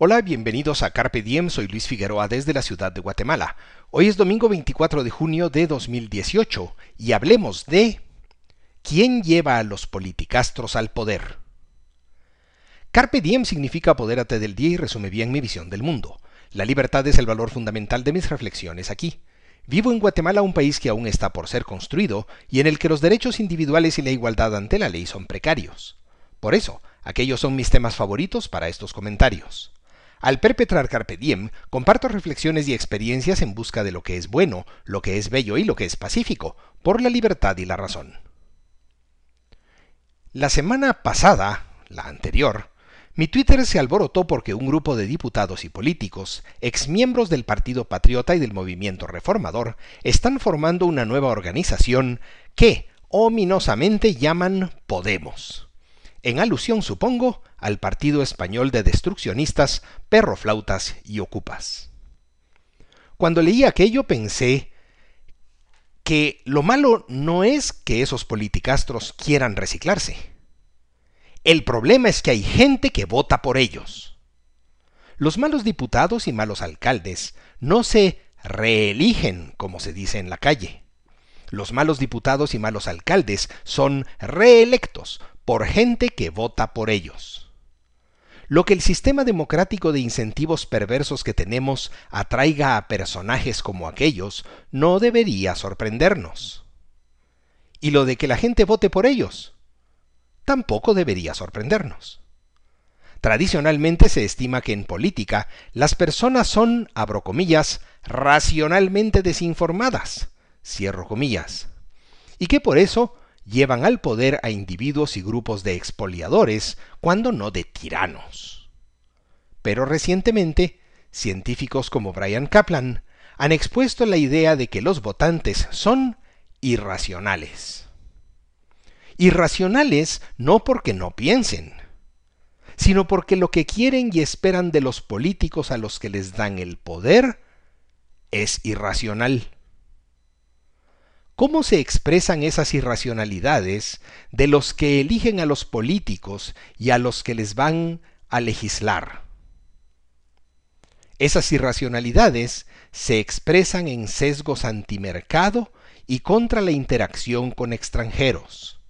Hola, bienvenidos a Carpe Diem, soy Luis Figueroa desde la ciudad de Guatemala. Hoy es domingo 24 de junio de 2018 y hablemos de ¿Quién lleva a los politicastros al poder? Carpe Diem significa apodérate del día y resume bien mi visión del mundo. La libertad es el valor fundamental de mis reflexiones aquí. Vivo en Guatemala, un país que aún está por ser construido y en el que los derechos individuales y la igualdad ante la ley son precarios. Por eso, aquellos son mis temas favoritos para estos comentarios. Al perpetrar Carpe Diem, comparto reflexiones y experiencias en busca de lo que es bueno, lo que es bello y lo que es pacífico, por la libertad y la razón. La semana pasada, la anterior, mi Twitter se alborotó porque un grupo de diputados y políticos, exmiembros del Partido Patriota y del Movimiento Reformador, están formando una nueva organización que, ominosamente, llaman Podemos en alusión, supongo, al partido español de destruccionistas, perroflautas y ocupas. Cuando leí aquello pensé que lo malo no es que esos politicastros quieran reciclarse. El problema es que hay gente que vota por ellos. Los malos diputados y malos alcaldes no se reeligen, como se dice en la calle. Los malos diputados y malos alcaldes son reelectos por gente que vota por ellos. Lo que el sistema democrático de incentivos perversos que tenemos atraiga a personajes como aquellos no debería sorprendernos. Y lo de que la gente vote por ellos tampoco debería sorprendernos. Tradicionalmente se estima que en política las personas son, abro comillas, racionalmente desinformadas, cierro comillas, y que por eso llevan al poder a individuos y grupos de expoliadores, cuando no de tiranos. Pero recientemente, científicos como Brian Kaplan han expuesto la idea de que los votantes son irracionales. Irracionales no porque no piensen, sino porque lo que quieren y esperan de los políticos a los que les dan el poder es irracional. ¿Cómo se expresan esas irracionalidades de los que eligen a los políticos y a los que les van a legislar? Esas irracionalidades se expresan en sesgos antimercado y contra la interacción con extranjeros.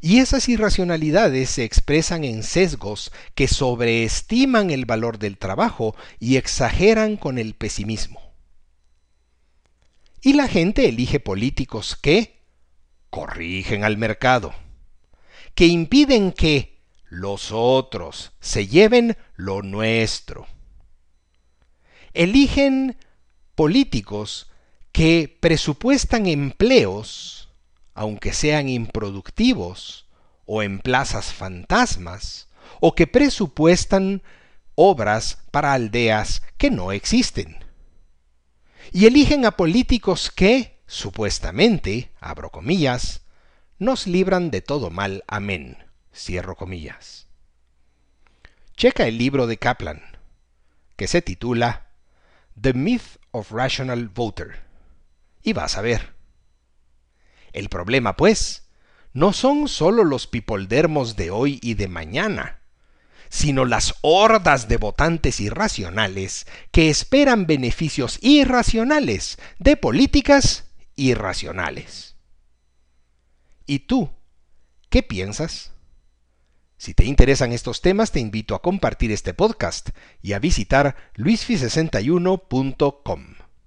Y esas irracionalidades se expresan en sesgos que sobreestiman el valor del trabajo y exageran con el pesimismo. Y la gente elige políticos que corrigen al mercado, que impiden que los otros se lleven lo nuestro. Eligen políticos que presupuestan empleos, aunque sean improductivos, o en plazas fantasmas, o que presupuestan obras para aldeas que no existen y eligen a políticos que, supuestamente, abro comillas, nos libran de todo mal, amén, cierro comillas. Checa el libro de Kaplan, que se titula The Myth of Rational Voter, y vas a ver. El problema, pues, no son sólo los pipoldermos de hoy y de mañana, sino las hordas de votantes irracionales que esperan beneficios irracionales de políticas irracionales. ¿Y tú? ¿Qué piensas? Si te interesan estos temas, te invito a compartir este podcast y a visitar luisfi61.com.